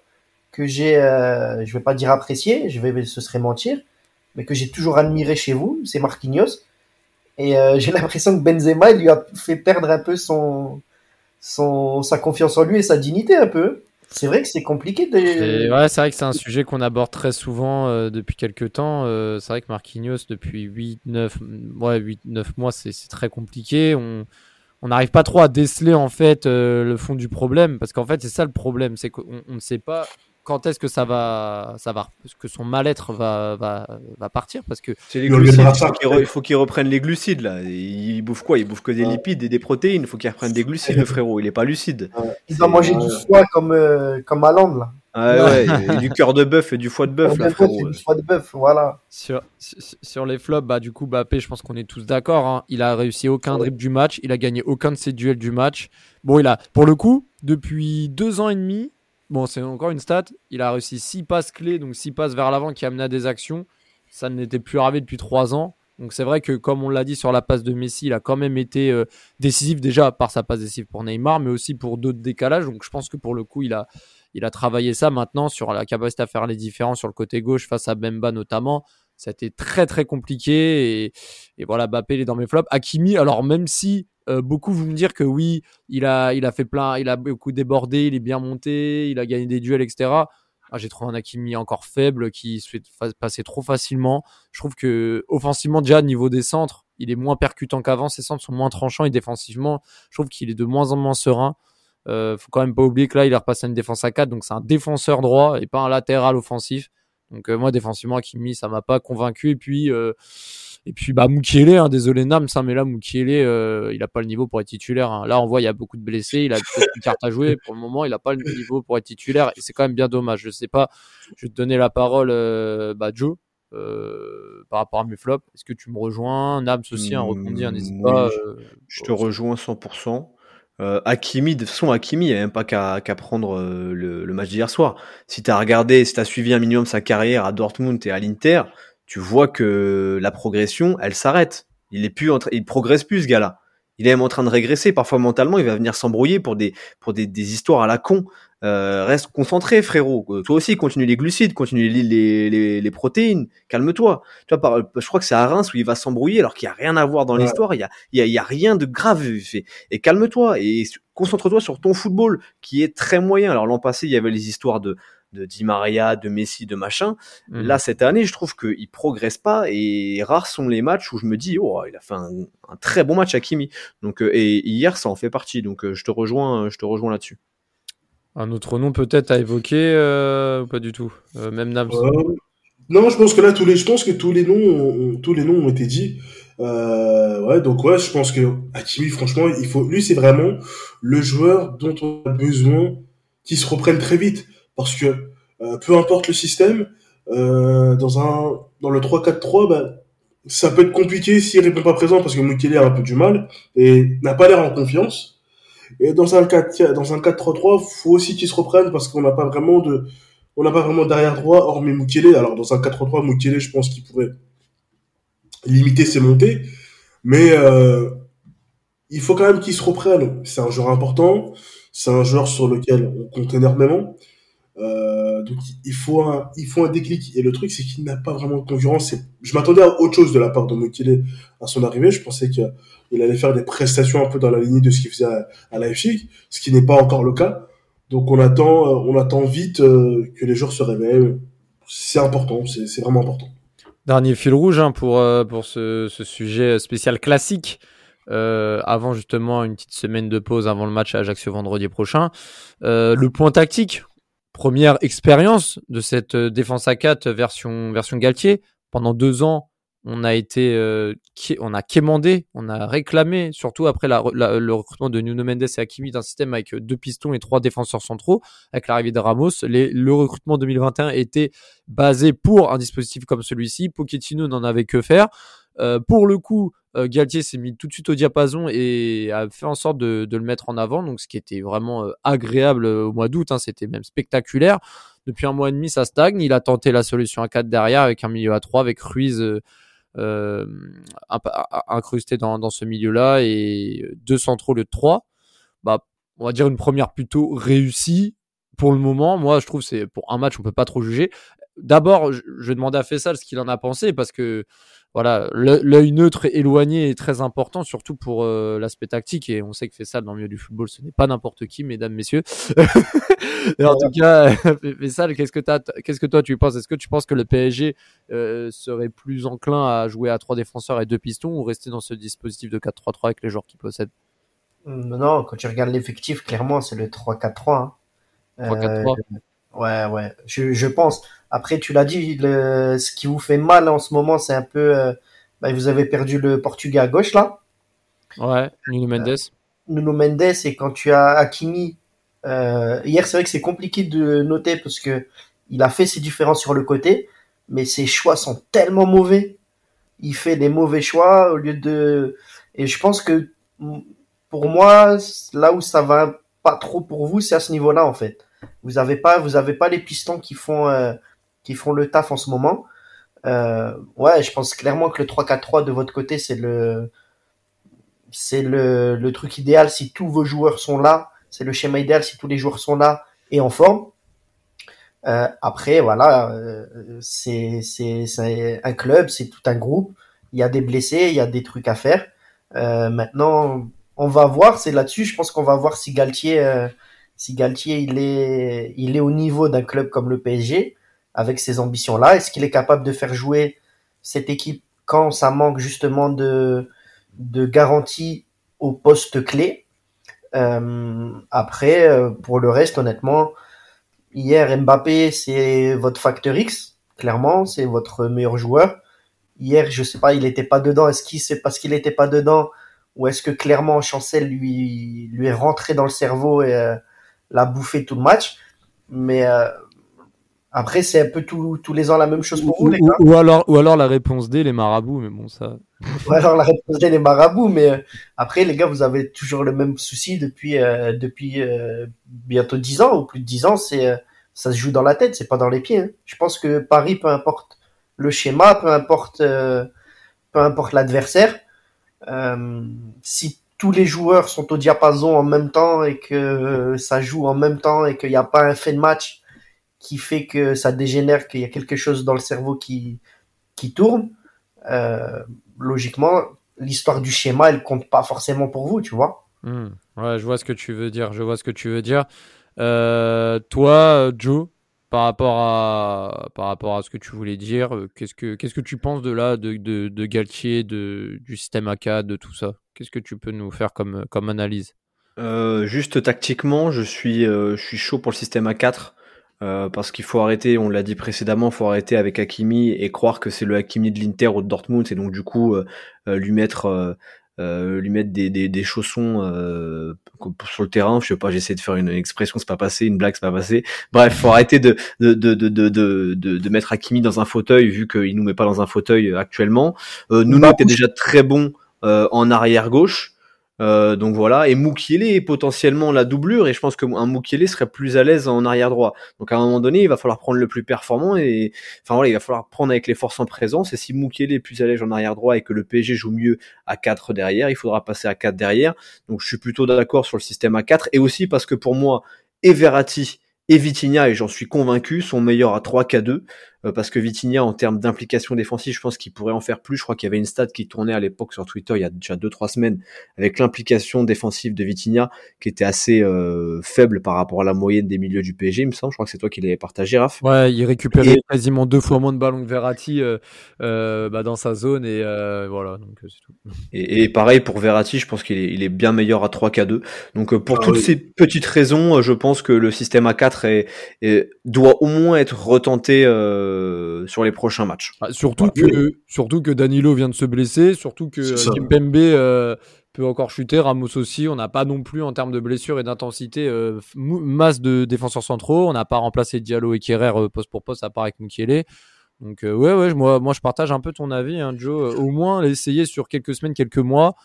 que j'ai, euh, je vais pas dire apprécié, je vais, ce serait mentir, mais que j'ai toujours admiré chez vous, c'est Marquinhos. Et euh, j'ai l'impression que Benzema il lui a fait perdre un peu son, son sa confiance en lui et sa dignité un peu. C'est vrai que c'est compliqué c'est vrai que c'est un sujet qu'on aborde très souvent euh, depuis quelques temps. Euh, c'est vrai que Marquinhos, depuis 8, 9, ouais, 8, 9 mois, c'est très compliqué. On, on n'arrive pas trop à déceler en fait euh, le fond du problème parce qu'en fait c'est ça le problème c'est qu'on ne sait pas quand est-ce que ça va ça va que son mal-être va, va, va partir? Parce que c'est les glucides il faut qu'il reprenne les glucides là il bouffe quoi? Il bouffe que des lipides et des protéines il faut qu'il reprenne des glucides le frérot il est pas lucide il va manger du foie comme euh, comme Allende là ah ouais, du cœur de bœuf et du foie de bœuf. Du foie de bœuf, voilà. Sur, sur les flops, bah, du coup, Bappé, je pense qu'on est tous d'accord. Hein. Il a réussi aucun dribble du match. Il a gagné aucun de ses duels du match. Bon, il a, pour le coup, depuis deux ans et demi, bon, c'est encore une stat, il a réussi six passes clés, donc six passes vers l'avant qui amenaient des actions. Ça n'était plus arrivé depuis trois ans. Donc c'est vrai que comme on l'a dit sur la passe de Messi, il a quand même été euh, décisif déjà par sa passe décisive pour Neymar, mais aussi pour d'autres décalages. Donc je pense que pour le coup, il a, il a travaillé ça maintenant sur la capacité à faire les différences sur le côté gauche face à Bemba notamment. Ça a été très très compliqué et, voilà, Bappé il est dans mes flops. Hakimi, alors même si euh, beaucoup vont me dire que oui, il a, il a fait plein, il a beaucoup débordé, il est bien monté, il a gagné des duels, etc. Ah, j'ai trouvé un Hakimi encore faible qui se fait passer trop facilement. Je trouve que offensivement déjà niveau des centres, il est moins percutant qu'avant. Ses centres sont moins tranchants et défensivement, je trouve qu'il est de moins en moins serein. Euh, faut quand même pas oublier que là, il a repassé une défense à 4, donc c'est un défenseur droit et pas un latéral offensif. Donc euh, moi, défensivement, Kimi, ça m'a pas convaincu. Et puis, euh, et puis bah Moukielé, hein, désolé Nam, ça, mais là Moukielé, euh, il a pas le niveau pour être titulaire. Hein. Là, on voit, il y a beaucoup de blessés, il a peut-être une carte à jouer. Pour le moment, il a pas le niveau pour être titulaire et c'est quand même bien dommage. Je sais pas, je vais te donner la parole, bah Joe. par rapport à mes flops, est-ce que tu me rejoins? Nams aussi, un rebondit, n'hésite pas. je te rejoins 100%. Euh, Hakimi, de toute façon, Hakimi, il n'y a même pas qu'à prendre euh, le, match d'hier soir. Si tu as regardé, si tu as suivi un minimum sa carrière à Dortmund et à l'Inter, tu vois que la progression, elle s'arrête. Il est plus il progresse plus, ce gars-là. Il est même en train de régresser. Parfois, mentalement, il va venir s'embrouiller pour des, pour des, des histoires à la con. Euh, reste concentré, frérot. Euh, toi aussi, continue les glucides, continue les, les, les, les protéines. Calme-toi. Tu vois, par, je crois que c'est à Reims où il va s'embrouiller alors qu'il n'y a rien à voir dans l'histoire. Il y a, il y, a, y a rien de grave fait. Et calme-toi et concentre-toi sur ton football qui est très moyen. Alors l'an passé, il y avait les histoires de de Di Maria, de Messi, de machin. Mhm. Là, cette année, je trouve qu'il progresse pas et rares sont les matchs où je me dis, oh, il a fait un, un très bon match à Kimi. Donc, euh, et hier, ça en fait partie. Donc, je te rejoins, je te rejoins là-dessus. Un autre nom peut-être à évoquer euh, ou pas du tout? Euh, Même Nams euh, Non, je pense que là, tous les, je pense que tous les noms, ont, tous les noms ont été dit. ouais, donc ouais, je pense que Hakimi, franchement, il faut, lui, c'est vraiment le joueur dont on a besoin qu'il se reprenne très vite, parce que peu importe le système, dans un, dans le 3-4-3, bah, ça peut être compliqué s'il répond pas présent parce que Mukele a un peu du mal et n'a pas l'air en confiance. Et dans un 4 dans un 4-3-3, faut aussi qu'ils se reprennent parce qu'on n'a pas vraiment de on n'a pas vraiment d'arrière droit hormis Mukele. Alors dans un 4-3-3, Mukele, je pense qu'il pourrait limiter ses montées, mais euh, il faut quand même qu'il se reprenne. C'est un joueur important, c'est un joueur sur lequel on compte énormément. Euh, donc il faut un, il faut un déclic. Et le truc, c'est qu'il n'a pas vraiment de concurrence. Je m'attendais à autre chose de la part de Mukele à son arrivée. Je pensais qu'il allait faire des prestations un peu dans la lignée de ce qu'il faisait à, à Leipzig, ce qui n'est pas encore le cas. Donc on attend, euh, on attend vite euh, que les joueurs se réveillent. C'est important, c'est vraiment important. Dernier fil rouge hein, pour, pour ce, sujet spécial classique. Avant justement une petite semaine de pause avant le match à Ajaccio vendredi prochain. Le point tactique, première expérience de cette euh, défense à 4 version, version Galtier. Pendant deux ans, on a été, euh, on a quémandé, on a réclamé, surtout après le recrutement de Nuno Mendes et Hakimi d'un système avec deux pistons et trois défenseurs centraux, avec l'arrivée de Ramos. Le recrutement 2021 était basé pour un dispositif comme celui-ci. Pochettino n'en avait que faire. Euh, pour le coup, euh, Galtier s'est mis tout de suite au diapason et a fait en sorte de, de le mettre en avant, donc ce qui était vraiment euh, agréable au mois d'août, hein, c'était même spectaculaire. Depuis un mois et demi, ça stagne. Il a tenté la solution à 4 derrière avec un milieu à 3 avec Ruiz euh, euh incrusté dans, ce milieu-là et deux centraux le 3. Bah, on va dire une première plutôt réussie pour le moment. Moi, je trouve c'est pour un match, on peut pas trop juger. D'abord, je vais demander à Fessal ce qu'il en a pensé parce que voilà, l'œil neutre et éloigné est très important, surtout pour euh, l'aspect tactique. Et on sait que Fessal, dans le milieu du football, ce n'est pas n'importe qui, mesdames, messieurs. et en tout cas, Fessal, qu'est-ce que, qu'est-ce que toi tu penses? Est-ce que tu penses que le PSG euh, serait plus enclin à jouer à trois défenseurs et deux pistons ou rester dans ce dispositif de 4-3-3 avec les joueurs qui possèdent? Non, quand tu regardes l'effectif, clairement, c'est le 3-4-3. Hein. 3-4-3 euh, Ouais, ouais, je, je pense. Après, tu l'as dit, le, ce qui vous fait mal en ce moment, c'est un peu. Euh, bah, vous avez perdu le Portugais à gauche, là. Ouais, Nuno Mendes. Euh, Nuno Mendes, et quand tu as Hakimi. Euh, hier, c'est vrai que c'est compliqué de noter parce que il a fait ses différences sur le côté, mais ses choix sont tellement mauvais. Il fait des mauvais choix au lieu de. Et je pense que pour moi, là où ça va pas trop pour vous, c'est à ce niveau-là, en fait vous avez pas, vous avez pas les pistons qui font, euh, qui font le taf en ce moment. Euh, ouais, je pense clairement que le 3-4-3 de votre côté, c'est le, c'est le, le truc idéal si tous vos joueurs sont là. C'est le schéma idéal si tous les joueurs sont là et en forme. Euh, après, voilà, c'est, un club, c'est tout un groupe. Il y a des blessés, il y a des trucs à faire. Maintenant, on va voir. C'est là-dessus, je pense qu'on va voir si Galtier si Galtier il est, il est au niveau d'un club comme le PSG, avec ces ambitions-là, est-ce qu'il est capable de faire jouer cette équipe quand ça manque justement de, de garantie au poste clé? Euh, Après, euh, pour le reste, honnêtement, hier Mbappé c'est votre facteur X, clairement, c'est votre meilleur joueur. Hier, je sais pas, il était pas dedans. Est-ce qu'il c'est parce qu'il était pas dedans ou est-ce que clairement Chancel lui lui est rentré dans le cerveau et euh, l'a bouffé tout le match. Mais euh, après, c'est un peu tous les ans la même chose pour vous, les gars. Ou, alors, ou alors la réponse D, les marabouts, mais bon, ça. ou alors la réponse D, les marabouts, mais euh, après, les gars, vous avez toujours le même souci depuis, euh, depuis bientôt 10 ans, ou plus de 10 ans, c'est ça se joue dans la tête, c'est pas dans les pieds. Hein. Je pense que Paris, peu importe le schéma, peu importe, peu importe l'adversaire, si tous les joueurs sont au diapason en même temps et que ça joue en même temps et qu'il n'y a pas un fait de match qui fait que ça dégénère, qu'il y a quelque chose dans le cerveau qui, qui tourne, euh, logiquement, l'histoire du schéma, elle compte pas forcément pour vous, tu vois. Hmm. Ouais, je vois ce que tu veux dire. Je vois ce que tu veux dire. Euh, toi, Joe, par rapport à ce que tu voulais dire, euh, qu'est-ce que tu penses de là, de, Galtier, de du système AK, de tout ça? Qu'est-ce que tu peux nous faire comme, analyse? Euh, Juste tactiquement, je suis, euh, je suis chaud pour le système A4. Euh, parce qu'il faut arrêter, on l'a dit précédemment, il faut arrêter avec Hakimi et croire que c'est le Hakimi de l'Inter ou de Dortmund, et donc du coup lui mettre lui mettre des, des, des chaussons sur le terrain. Je sais pas, j'essaie de faire une expression, c'est pas passé, une blague, c'est pas passé. Bref, faut arrêter de de, de, de, de, de, de mettre Hakimi dans un fauteuil vu qu'il nous met pas dans un fauteuil actuellement. Euh, Nuno était déjà très bon euh, en arrière gauche. Euh, donc voilà, et Mukiele est potentiellement la doublure, et je pense qu'un Mukiele serait plus à l'aise en arrière droit. Donc à un moment donné, il va falloir prendre le plus performant, et enfin voilà, il va falloir prendre avec les forces en présence. Et si Mukiele est plus à l'aise en arrière droit et que le PSG joue mieux à 4 derrière, il faudra passer à 4 derrière. Donc je suis plutôt d'accord sur le système à 4, et aussi parce que pour moi, Everati et Vitinha, et j'en suis convaincu, sont meilleurs à 3K2, euh, parce que Vitinha, en termes d'implication défensive, je pense qu'il pourrait en faire plus. Je crois qu'il y avait une stat qui tournait à l'époque sur Twitter il y a déjà 2-3 semaines, avec l'implication défensive de Vitinha, qui était assez euh, faible par rapport à la moyenne des milieux du PSG, il me semble. Je crois que c'est toi qui l'avais partagé, Raph. Ouais, il récupérait quasiment deux fois moins de ballons que Verratti euh, euh bah, dans sa zone, et voilà, donc c'est tout. Et, et, pareil pour Verratti, je pense qu'il est, il est bien meilleur à 3K2. Donc pour ah, toutes oui. ces petites raisons, je pense que le système A4 est, est, doit au moins être retenté. Euh, euh, sur les prochains matchs. Ah, surtout, que, surtout que Danilo vient de se blesser, surtout que ça. Kimpembe euh, peut encore chuter, Ramos aussi. On n'a pas non plus, en termes de blessures et d'intensité, euh, masse de défenseurs centraux. On n'a pas remplacé Diallo et Kerrer euh, poste pour poste, à part avec Mukiele. Donc, euh, ouais, ouais, moi, moi, je partage un peu ton avis, hein, Joe. Euh, Au moins, l'essayer sur quelques semaines, quelques mois.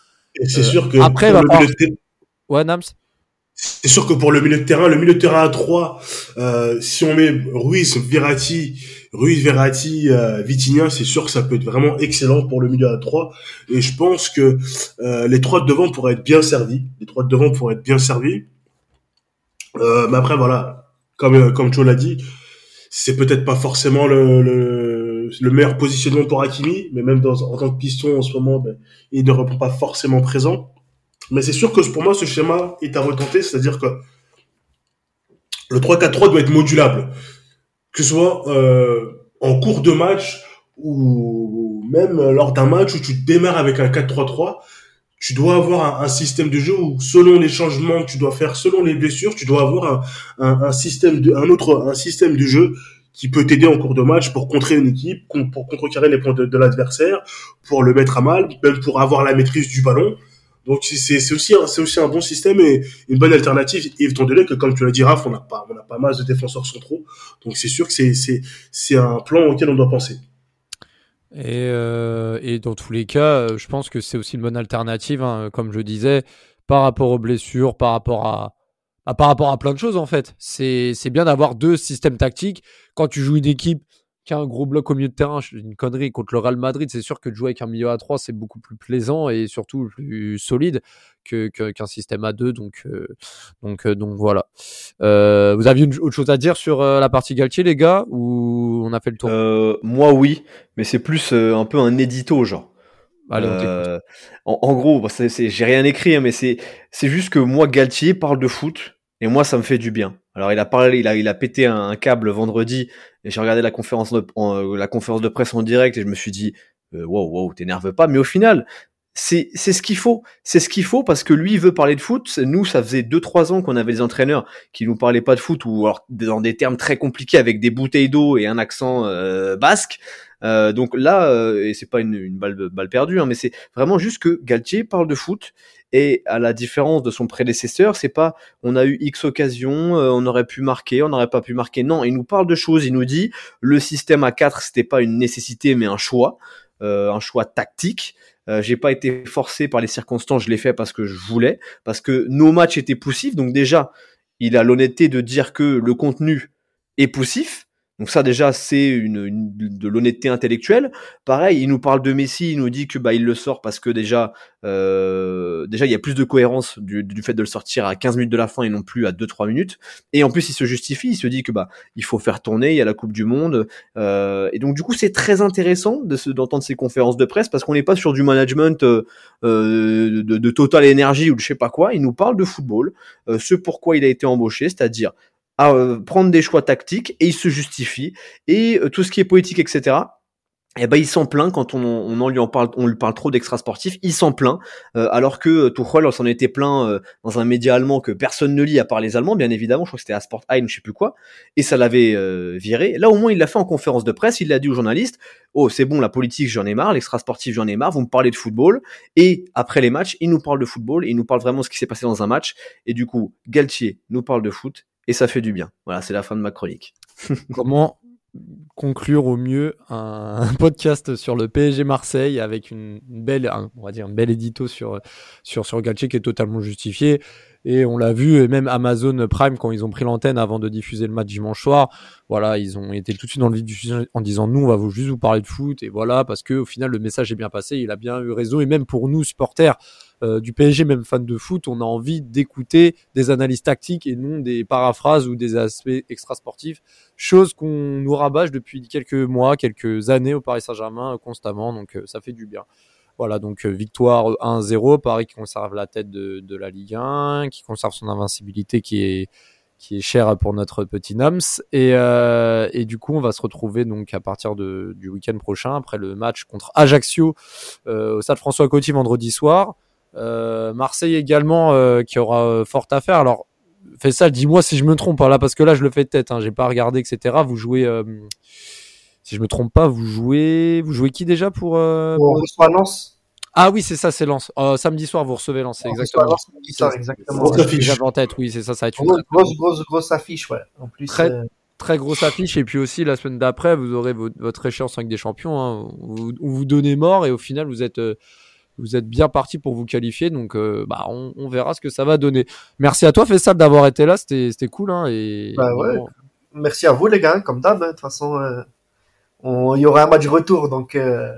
C'est Euh, sûr que après, va le terrain- Ouais, Nams? C'est sûr que pour le milieu de terrain, le milieu de terrain à 3, euh, si on met Ruiz, Verratti, Ruiz, Verratti, euh, c'est sûr que ça peut être vraiment excellent pour le milieu à 3. Et je pense que euh, les trois de devant pourraient être bien servis. Les trois de devant pourraient être bien servis. Euh, mais après, voilà, comme euh, comme Joe l'a dit, c'est peut-être pas forcément le, le, le meilleur positionnement pour Hakimi, mais même en tant que piston en ce moment, ben, il ne répond pas forcément présent. Mais c'est sûr que pour moi, ce schéma est à retenter, c'est-à-dire que le 3-4-3 doit être modulable. Que ce soit euh, en cours de match ou même lors d'un match où tu démarres avec un 4-3-3, tu dois avoir un, système de jeu où selon les changements que tu dois faire, selon les blessures, tu dois avoir un, un, système de, un autre, un système de jeu qui peut t'aider en cours de match pour contrer une équipe, pour contrecarrer les points de l'adversaire, pour le mettre à mal, même pour avoir la maîtrise du ballon. Donc c'est- aussi un- aussi un bon système et une bonne alternative étant donné que comme tu l'as dit Raph, on n'a pas on pas mal de défenseurs centraux. Donc c'est sûr que c'est un plan auquel on doit penser. Et, euh, et dans tous les cas, euh, je pense que c'est aussi une bonne alternative, hein, comme je disais, par rapport aux blessures, par rapport à, à- par rapport à plein de choses en fait. C'est bien d'avoir deux systèmes tactiques. Quand tu joues une équipe qui a un gros bloc au milieu de terrain, une connerie contre le Real Madrid, c'est sûr que de jouer avec un milieu à 3 c'est beaucoup plus plaisant et surtout plus solide que que- qu'un système à 2 Donc euh, donc euh, donc voilà. Euh, vous aviez une autre chose à dire sur la partie Galtier, les gars, ou on a fait le tour? Moi oui, mais c'est plus un peu un édito genre. Allez, on en, en gros, c'est- c'est- j'ai rien écrit, hein, mais c'est c'est juste que moi Galtier parle de foot et moi ça me fait du bien. Alors il a parlé, il a il a pété un, câble vendredi et j'ai regardé la conférence de en- euh, la conférence de presse en direct et je me suis dit euh, wow wow t'énerve pas, mais au final c'est c'est ce qu'il faut, c'est ce qu'il faut parce que lui il veut parler de foot. Nous ça faisait deux trois ans qu'on avait des entraîneurs qui nous parlaient pas de foot ou alors dans des termes très compliqués avec des bouteilles d'eau et un accent euh, basque. Euh, donc là, euh, et c'est pas une, une balle, balle perdue, hein, mais c'est vraiment juste que Galtier parle de foot et à la différence de son prédécesseur, c'est pas on a eu X occasions, euh, on aurait pu marquer, on n'aurait pas pu marquer. Non, il nous parle de choses, il nous dit le système à 4 c'était pas une nécessité mais un choix, euh, un choix tactique. Euh, j'ai pas été forcé par les circonstances, je l'ai fait parce que je voulais, parce que nos matchs étaient poussifs. Donc déjà, il a l'honnêteté de dire que le contenu est poussif. Donc ça déjà c'est une, de l'honnêteté intellectuelle. Pareil, il nous parle de Messi, il nous dit que bah il le sort parce que déjà euh, déjà il y a plus de cohérence du, du fait de le sortir à 15 minutes de la fin et non plus à 2-3 minutes. Et en plus il se justifie, il se dit que bah il faut faire tourner, il y a la Coupe du Monde. Euh, et donc du coup c'est très intéressant de se- d'entendre ces conférences de presse parce qu'on n'est pas sur du management euh, euh, de, de Total Energy ou de je sais pas quoi. Il nous parle de football, euh, ce pourquoi il a été embauché, c'est-à-dire à euh, prendre des choix tactiques et il se justifie et euh, tout ce qui est politique etc eh ben il s'en plaint quand on, on en lui en parle on lui parle trop d'extra sportifs il s'en plaint euh, alors que euh, Tuchel s'en était plaint euh, dans un média allemand que personne ne lit à part les allemands bien évidemment. Je crois que c'était à Sport Ein je sais plus quoi. Et ça l'avait euh, viré. Là au moins il l'a fait en conférence de presse. Il l'a dit aux journalistes oh c'est bon la politique j'en ai marre. L'extra sportif j'en ai marre. Vous me parlez de football et après les matchs il nous parle de football et il nous parle vraiment ce qui s'est passé dans un match. Et du coup Galtier nous parle de foot et ça fait du bien. Voilà, c'est la fin de ma chronique. Comment conclure au mieux un, un podcast sur le PSG Marseille avec une, belle, un- on va dire, un bel édito sur, sur, sur Galtier qui est totalement justifié. Et on l'a vu, et même Amazon Prime, quand ils ont pris l'antenne avant de diffuser le match dimanche soir, voilà, ils ont été tout de suite dans le du sujet en disant nous, on va vous juste vous parler de foot. Et voilà, parce que au final, le message est bien passé, il a bien eu raison. Et même pour nous, supporters, euh, du PSG, même fans de foot, on a envie d'écouter des analyses tactiques et non des paraphrases ou des aspects extrasportifs, chose qu'on nous rabâche depuis quelques mois, quelques années au Paris Saint-Germain euh, constamment, donc euh, ça fait du bien. Voilà, donc victoire 1-0, Paris qui conserve la tête de, la Ligue 1, qui conserve son invincibilité qui est qui est chère pour notre petit Nams. Et, du coup on va se retrouver donc à partir du week-end prochain après le match contre Ajaccio au stade François Coty vendredi soir euh, Marseille également euh, qui aura euh, fort à faire. Alors fais ça, dis-moi si je me trompe hein, là parce que là je le fais de tête, hein, j'ai pas regardé etc. Vous jouez, euh, si je me trompe pas, vous jouez, vous jouez qui déjà pour, On pour- reçoit Lens. Ah oui, c'est ça, c'est Lens. Samedi soir, vous recevez Lens, exactement. Samedi soir, exactement. Grosse C'est ce que affiche. J'avais en tête, oui, c'est ça, ça va être une Grosse, grosse, grosse, grosse affiche, ouais. En plus, Très- très grosse affiche. Et puis aussi, la semaine d'après, vous aurez votre, échéance avec des champions. hein, où vous, où vous donnez mort et au final, vous êtes, vous êtes bien parti pour vous qualifier. Donc, euh, bah, on, on verra ce que ça va donner. Merci à toi, Fessal, d'avoir été là. C'était cool. Hein, et, Bah ouais. merci à vous, les gars, comme d'hab. hein. De toute façon, euh, il y aura un match retour, donc euh,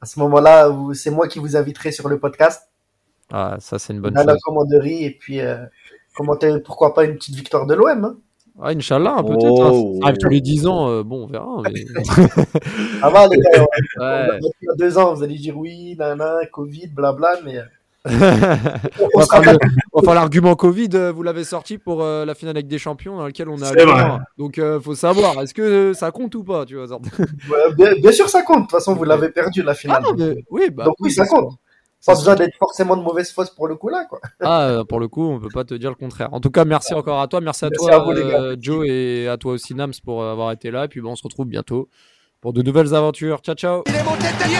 à ce moment-là, c'est moi qui vous inviterai sur le podcast, ah, ça, c'est une bonne à la chose. commanderie, et puis commenter, pourquoi pas une petite victoire de l'OM. Hein. Ah, Inch'Allah, hein, peut-être. Oh. hein. Ça arrive tous les 10 ans. euh, bon, on verra. mais- Ah bah, les gars, Ouais. il y a deux ans, vous allez dire oui, nana, Covid, blabla, mais euh, on, On va sera faire le- Enfin, l'argument Covid, euh, vous l'avez sorti pour euh, la finale avec des champions dans lequel on a. Vrai. Donc, euh, faut savoir, est-ce que euh, ça compte ou pas, tu vois. Ouais, bien, bien sûr, ça compte. De toute façon, vous l'avez perdu la Ah, finale. non, donc, mais- euh, oui, bah, donc oui, ça compte. C'est besoin d'être forcément de mauvaise fausse pour le coup là, quoi. Ah, euh, pour le coup, on peut pas te dire le contraire. En tout cas, merci encore à toi, merci à Merci toi, à vous, les gars. euh, Joe, et à toi aussi, Nams, pour avoir été là. Et puis, bon, on se retrouve bientôt pour de nouvelles aventures. Ciao, ciao. Il est monté de tête.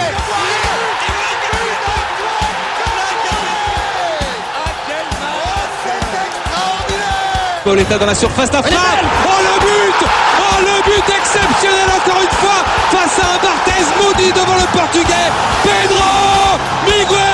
Pauletta dans la surface d'affaire. Oh le but Oh le but exceptionnel encore une fois face à un Barthez maudit devant le portugais. Pedro Miguel